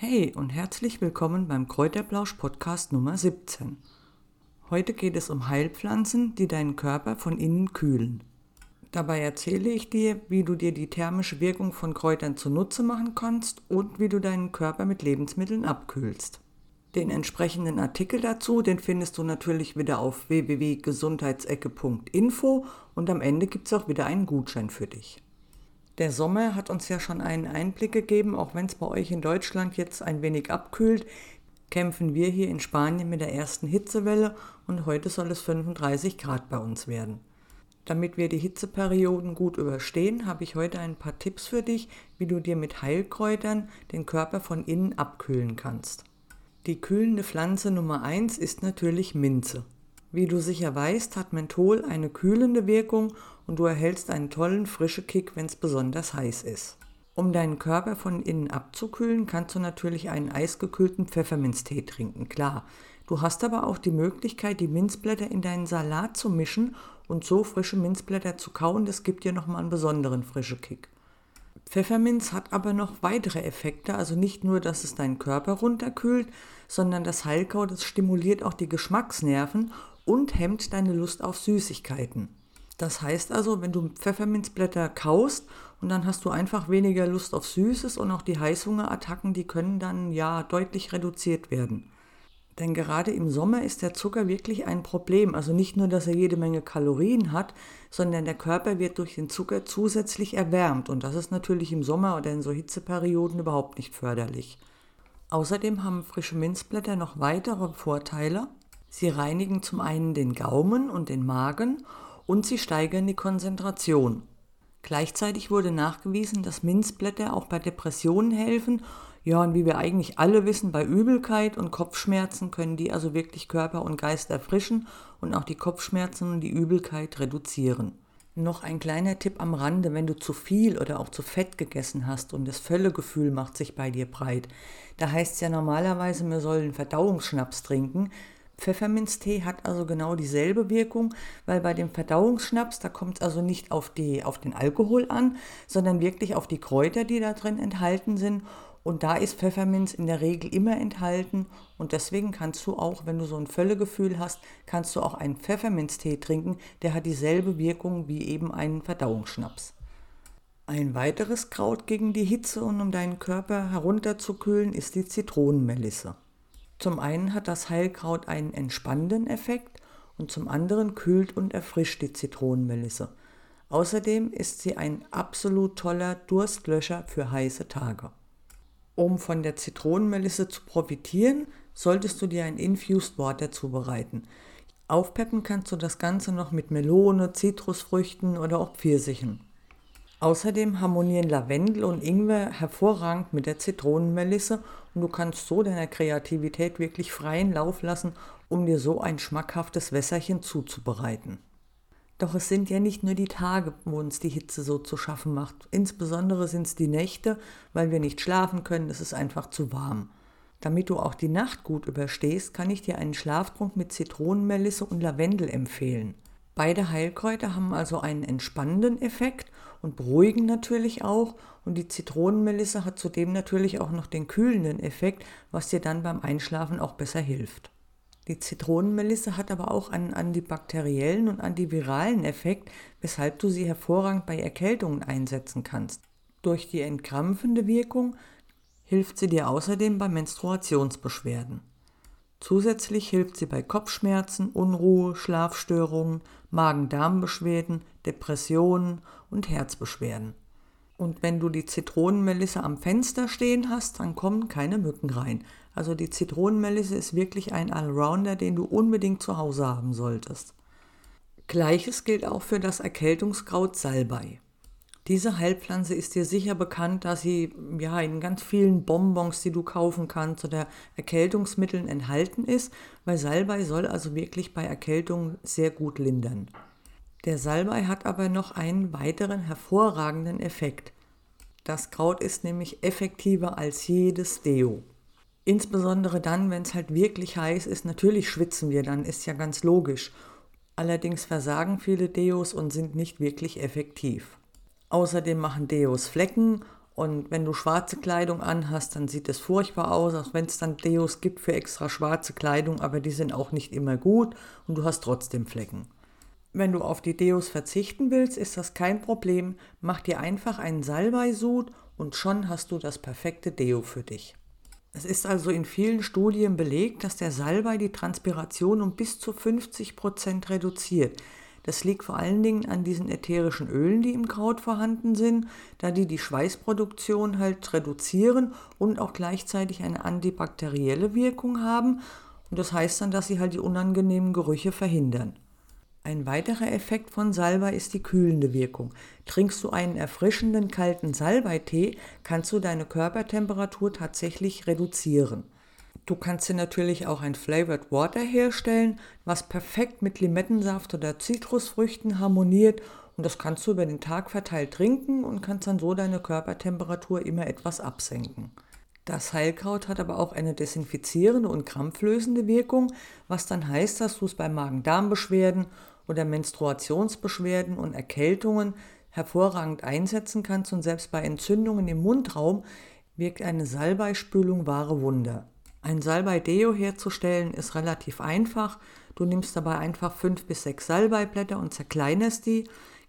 Hey und herzlich willkommen beim Kräuterblausch Podcast Nummer 17. Heute geht es um Heilpflanzen, die deinen Körper von innen kühlen. Dabei erzähle ich dir, wie du dir die thermische Wirkung von Kräutern zunutze machen kannst und wie du deinen Körper mit Lebensmitteln abkühlst. Den entsprechenden Artikel dazu, den findest du natürlich wieder auf www.gesundheitsecke.info und am Ende gibt es auch wieder einen Gutschein für dich. Der Sommer hat uns ja schon einen Einblick gegeben, auch wenn es bei euch in Deutschland jetzt ein wenig abkühlt, kämpfen wir hier in Spanien mit der ersten Hitzewelle und heute soll es 35 Grad bei uns werden. Damit wir die Hitzeperioden gut überstehen, habe ich heute ein paar Tipps für dich, wie du dir mit Heilkräutern den Körper von innen abkühlen kannst. Die kühlende Pflanze Nummer 1 ist natürlich Minze. Wie du sicher weißt, hat Menthol eine kühlende Wirkung und du erhältst einen tollen frischen Kick, wenn es besonders heiß ist. Um deinen Körper von innen abzukühlen, kannst du natürlich einen eisgekühlten Pfefferminztee trinken, klar. Du hast aber auch die Möglichkeit, die Minzblätter in deinen Salat zu mischen und so frische Minzblätter zu kauen, das gibt dir nochmal einen besonderen frischen Kick. Pfefferminz hat aber noch weitere Effekte, also nicht nur, dass es deinen Körper runterkühlt, sondern das Heilkraut, das stimuliert auch die Geschmacksnerven und hemmt deine Lust auf Süßigkeiten. Das heißt also, wenn du Pfefferminzblätter kaust und dann hast du einfach weniger Lust auf Süßes und auch die Heißhungerattacken, die können dann ja deutlich reduziert werden. Denn gerade im Sommer ist der Zucker wirklich ein Problem. Also nicht nur, dass er jede Menge Kalorien hat, sondern der Körper wird durch den Zucker zusätzlich erwärmt. Und das ist natürlich im Sommer oder in so Hitzeperioden überhaupt nicht förderlich. Außerdem haben frische Minzblätter noch weitere Vorteile. Sie reinigen zum einen den Gaumen und den Magen und sie steigern die Konzentration. Gleichzeitig wurde nachgewiesen, dass Minzblätter auch bei Depressionen helfen. Ja, und wie wir eigentlich alle wissen, bei Übelkeit und Kopfschmerzen können die also wirklich Körper und Geist erfrischen und auch die Kopfschmerzen und die Übelkeit reduzieren. Noch ein kleiner Tipp am Rande, wenn du zu viel oder auch zu fett gegessen hast und das Völlegefühl macht sich bei dir breit. Da heißt es ja normalerweise, wir sollen Verdauungsschnaps trinken. Pfefferminztee hat also genau dieselbe Wirkung, weil bei dem Verdauungsschnaps, da kommt es also nicht auf, die, auf den Alkohol an, sondern wirklich auf die Kräuter, die da drin enthalten sind. Und da ist Pfefferminz in der Regel immer enthalten. Und deswegen kannst du auch, wenn du so ein Völlegefühl hast, kannst du auch einen Pfefferminztee trinken. Der hat dieselbe Wirkung wie eben einen Verdauungsschnaps. Ein weiteres Kraut gegen die Hitze und um deinen Körper herunterzukühlen ist die Zitronenmelisse. Zum einen hat das Heilkraut einen entspannenden Effekt und zum anderen kühlt und erfrischt die Zitronenmelisse. Außerdem ist sie ein absolut toller Durstlöscher für heiße Tage. Um von der Zitronenmelisse zu profitieren, solltest du dir ein Infused Water zubereiten. Aufpeppen kannst du das Ganze noch mit Melone, Zitrusfrüchten oder auch Pfirsichen. Außerdem harmonieren Lavendel und Ingwer hervorragend mit der Zitronenmelisse und du kannst so deiner Kreativität wirklich freien Lauf lassen, um dir so ein schmackhaftes Wässerchen zuzubereiten. Doch es sind ja nicht nur die Tage, wo uns die Hitze so zu schaffen macht. Insbesondere sind es die Nächte, weil wir nicht schlafen können, es ist einfach zu warm. Damit du auch die Nacht gut überstehst, kann ich dir einen Schlaftrunk mit Zitronenmelisse und Lavendel empfehlen. Beide Heilkräuter haben also einen entspannenden Effekt und beruhigen natürlich auch. Und die Zitronenmelisse hat zudem natürlich auch noch den kühlenden Effekt, was dir dann beim Einschlafen auch besser hilft. Die Zitronenmelisse hat aber auch einen antibakteriellen und antiviralen Effekt, weshalb du sie hervorragend bei Erkältungen einsetzen kannst. Durch die entkrampfende Wirkung hilft sie dir außerdem bei Menstruationsbeschwerden. Zusätzlich hilft sie bei Kopfschmerzen, Unruhe, Schlafstörungen, Magen-Darm-Beschwerden, Depressionen und Herzbeschwerden. Und wenn du die Zitronenmelisse am Fenster stehen hast, dann kommen keine Mücken rein. Also die Zitronenmelisse ist wirklich ein Allrounder, den du unbedingt zu Hause haben solltest. Gleiches gilt auch für das Erkältungskraut Salbei. Diese Heilpflanze ist dir sicher bekannt, da sie ja in ganz vielen Bonbons, die du kaufen kannst oder Erkältungsmitteln enthalten ist, weil Salbei soll also wirklich bei Erkältungen sehr gut lindern. Der Salbei hat aber noch einen weiteren hervorragenden Effekt. Das Kraut ist nämlich effektiver als jedes Deo. Insbesondere dann, wenn es halt wirklich heiß ist, natürlich schwitzen wir dann, ist ja ganz logisch. Allerdings versagen viele Deos und sind nicht wirklich effektiv. Außerdem machen Deos Flecken Und wenn du schwarze Kleidung anhast, dann sieht es furchtbar aus, auch wenn es dann Deos gibt für extra schwarze Kleidung, aber die sind auch nicht immer gut und du hast trotzdem Flecken. Wenn du auf die Deos verzichten willst, ist das kein Problem. Mach dir einfach einen Salbeisud und schon hast du das perfekte Deo für dich. Es ist also in vielen Studien belegt, dass der Salbei die Transpiration um bis zu 50 Prozent reduziert. Das liegt vor allen Dingen an diesen ätherischen Ölen, die im Kraut vorhanden sind, da die die Schweißproduktion halt reduzieren und auch gleichzeitig eine antibakterielle Wirkung haben. Und das heißt dann, dass sie halt die unangenehmen Gerüche verhindern. Ein weiterer Effekt von Salbei ist die kühlende Wirkung. Trinkst du einen erfrischenden kalten Salbeitee, kannst du deine Körpertemperatur tatsächlich reduzieren. Du kannst dir natürlich auch ein Flavored Water herstellen, was perfekt mit Limettensaft oder Zitrusfrüchten harmoniert und das kannst du über den Tag verteilt trinken und kannst dann so deine Körpertemperatur immer etwas absenken. Das Heilkraut hat aber auch eine desinfizierende und krampflösende Wirkung, was dann heißt, dass du es bei Magen-Darm-Beschwerden oder Menstruationsbeschwerden und Erkältungen hervorragend einsetzen kannst und selbst bei Entzündungen im Mundraum wirkt eine Salbeispülung wahre Wunder. Ein Salbei-Deo herzustellen ist relativ einfach. Du nimmst dabei einfach fünf bis sechs Salbeiblätter und zerkleinerst die,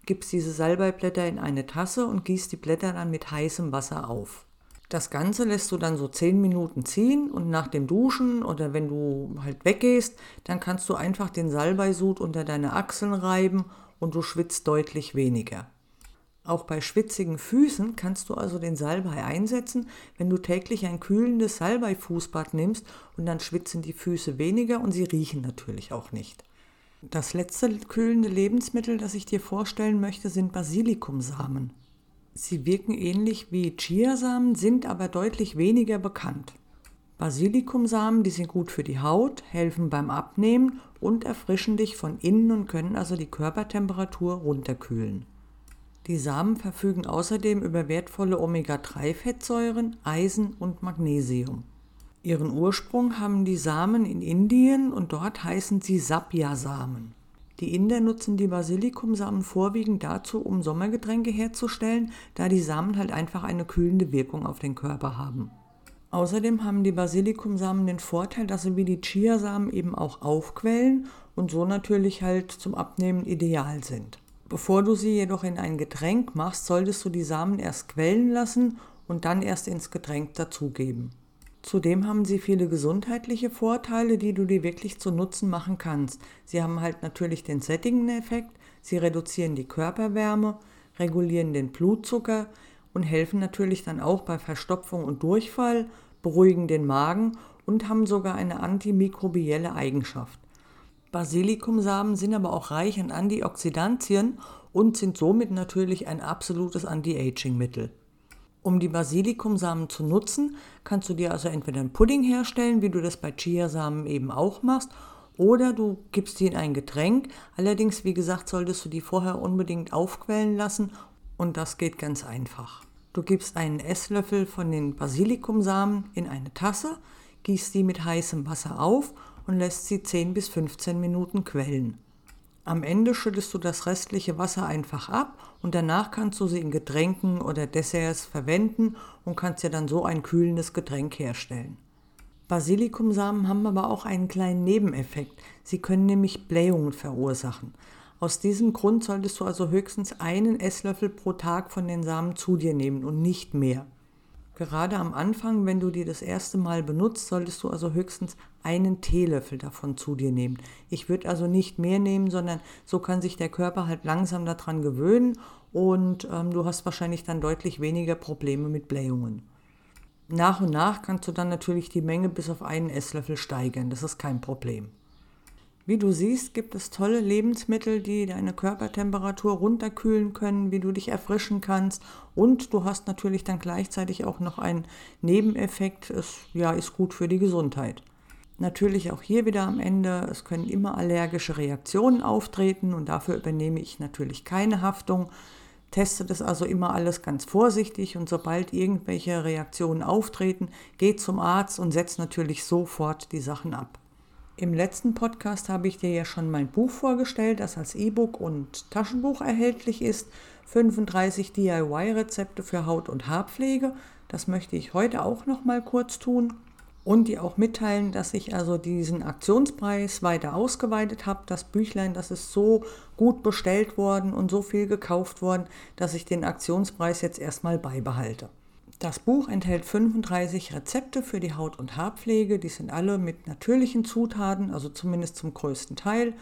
gibst diese Salbeiblätter in eine Tasse und gießt die Blätter dann mit heißem Wasser auf. Das Ganze lässt du dann so 10 Minuten ziehen und nach dem Duschen oder wenn du halt weggehst, dann kannst du einfach den Salbeisud unter deine Achseln reiben und du schwitzt deutlich weniger. Auch bei schwitzigen Füßen kannst du also den Salbei einsetzen, wenn du täglich ein kühlendes Salbei-Fußbad nimmst und dann schwitzen die Füße weniger und sie riechen natürlich auch nicht. Das letzte kühlende Lebensmittel, das ich dir vorstellen möchte, sind Basilikumsamen. Sie wirken ähnlich wie Chiasamen, sind aber deutlich weniger bekannt. Basilikumsamen, die sind gut für die Haut, helfen beim Abnehmen und erfrischen dich von innen und können also die Körpertemperatur runterkühlen. Die Samen verfügen außerdem über wertvolle Omega-3-Fettsäuren, Eisen und Magnesium. Ihren Ursprung haben die Samen in Indien und dort heißen sie Sapia-Samen. Die Inder nutzen die Basilikumsamen vorwiegend dazu, um Sommergetränke herzustellen, da die Samen halt einfach eine kühlende Wirkung auf den Körper haben. Außerdem haben die Basilikumsamen den Vorteil, dass sie wie die Chiasamen eben auch aufquellen und so natürlich halt zum Abnehmen ideal sind. Bevor du sie jedoch in ein Getränk machst, solltest du die Samen erst quellen lassen und dann erst ins Getränk dazugeben. Zudem haben sie viele gesundheitliche Vorteile, die du dir wirklich zu Nutzen machen kannst. Sie haben halt natürlich den sättigenden Effekt, sie reduzieren die Körperwärme, regulieren den Blutzucker und helfen natürlich dann auch bei Verstopfung und Durchfall, beruhigen den Magen und haben sogar eine antimikrobielle Eigenschaft. Basilikumsamen sind aber auch reich an Antioxidantien und sind somit natürlich ein absolutes Anti-Aging-Mittel. Um die Basilikumsamen zu nutzen, kannst du dir also entweder einen Pudding herstellen, wie du das bei Chiasamen eben auch machst, oder du gibst die in ein Getränk. Allerdings, wie gesagt, solltest du die vorher unbedingt aufquellen lassen und das geht ganz einfach. Du gibst einen Esslöffel von den Basilikumsamen in eine Tasse, gießt die mit heißem Wasser auf und lässt sie 10 bis 15 Minuten quellen. Am Ende schüttest du das restliche Wasser einfach ab und danach kannst du sie in Getränken oder Desserts verwenden und kannst dir dann so ein kühlendes Getränk herstellen. Basilikumsamen haben aber auch einen kleinen Nebeneffekt. Sie können nämlich Blähungen verursachen. Aus diesem Grund solltest du also höchstens einen Esslöffel pro Tag von den Samen zu dir nehmen und nicht mehr. Gerade am Anfang, wenn du die das erste Mal benutzt, solltest du also höchstens einen Teelöffel davon zu dir nehmen. Ich würde also nicht mehr nehmen, sondern so kann sich der Körper halt langsam daran gewöhnen und ähm, du hast wahrscheinlich dann deutlich weniger Probleme mit Blähungen. Nach und nach kannst du dann natürlich die Menge bis auf einen Esslöffel steigern. Das ist kein Problem. Wie du siehst, gibt es tolle Lebensmittel, die deine Körpertemperatur runterkühlen können, wie du dich erfrischen kannst. Und du hast natürlich dann gleichzeitig auch noch einen Nebeneffekt. Es ja, ist gut für die Gesundheit. Natürlich auch hier wieder am Ende, es können immer allergische Reaktionen auftreten und dafür übernehme ich natürlich keine Haftung. Teste das also immer alles ganz vorsichtig und sobald irgendwelche Reaktionen auftreten, geht zum Arzt und setzt natürlich sofort die Sachen ab. Im letzten Podcast habe ich dir ja schon mein Buch vorgestellt, das als E-Book und Taschenbuch erhältlich ist. 35 DIY-Rezepte für Haut- und Haarpflege. Das möchte ich heute auch noch mal kurz tun und dir auch mitteilen, dass ich also diesen Aktionspreis weiter ausgeweitet habe. Das Büchlein, das ist so gut bestellt worden und so viel gekauft worden, dass ich den Aktionspreis jetzt erstmal beibehalte. Das Buch enthält 35 Rezepte für die Haut- und Haarpflege. Die sind alle mit natürlichen Zutaten, also zumindest zum größten Teil,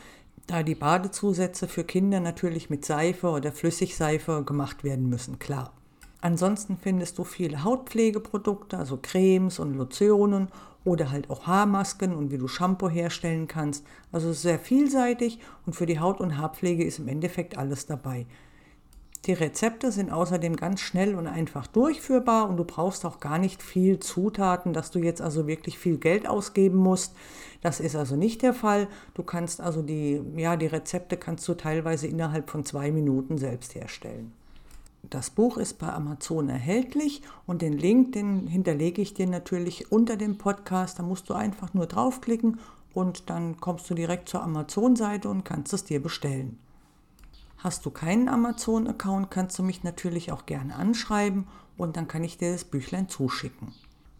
da die Badezusätze für Kinder natürlich mit Seife oder Flüssigseife gemacht werden müssen, klar. Ansonsten findest du viele Hautpflegeprodukte, also Cremes und Lotionen oder halt auch Haarmasken und wie du Shampoo herstellen kannst. Also sehr vielseitig und für die Haut- und Haarpflege ist im Endeffekt alles dabei. Die Rezepte sind außerdem ganz schnell und einfach durchführbar und du brauchst auch gar nicht viel Zutaten, dass du jetzt also wirklich viel Geld ausgeben musst. Das ist also nicht der Fall. Du kannst also die, ja, die Rezepte kannst du teilweise innerhalb von zwei Minuten selbst herstellen. Das Buch ist bei Amazon erhältlich und den Link, den hinterlege ich dir natürlich unter dem Podcast. Da musst du einfach nur draufklicken und dann kommst du direkt zur Amazon-Seite und kannst es dir bestellen. Hast du keinen Amazon-Account, kannst du mich natürlich auch gerne anschreiben und dann kann ich dir das Büchlein zuschicken.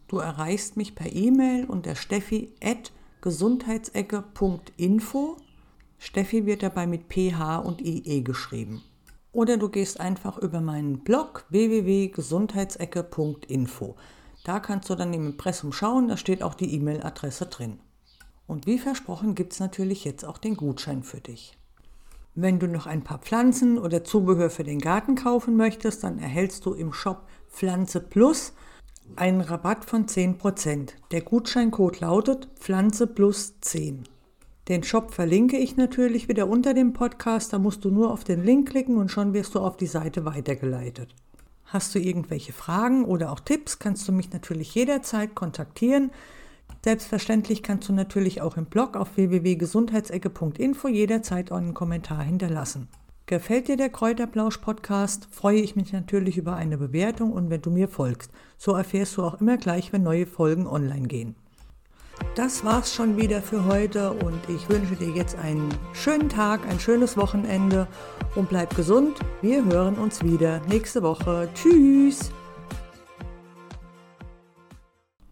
Du erreichst mich per E-Mail unter steffi at gesundheitsecke.info. Steffi wird dabei mit PH und IE geschrieben. Oder du gehst einfach über meinen Blog www.gesundheitsecke.info. Da kannst du dann im Impressum schauen, da steht auch die E-Mail-Adresse drin. Und wie versprochen gibt es natürlich jetzt auch den Gutschein für dich. Wenn du noch ein paar Pflanzen oder Zubehör für den Garten kaufen möchtest, dann erhältst du im Shop Pflanze Plus einen Rabatt von 10%. Der Gutscheincode lautet Pflanze Plus 10. Den Shop verlinke ich natürlich wieder unter dem Podcast. Da musst du nur auf den Link klicken und schon wirst du auf die Seite weitergeleitet. Hast du irgendwelche Fragen oder auch Tipps, kannst du mich natürlich jederzeit kontaktieren. Selbstverständlich kannst du natürlich auch im Blog auf www.gesundheitsecke.info jederzeit einen Kommentar hinterlassen. Gefällt dir der Kräuterplausch-Podcast, freue ich mich natürlich über eine Bewertung und wenn du mir folgst. So erfährst du auch immer gleich, wenn neue Folgen online gehen. Das war's schon wieder für heute und ich wünsche dir jetzt einen schönen Tag, ein schönes Wochenende und bleib gesund. Wir hören uns wieder nächste Woche. Tschüss!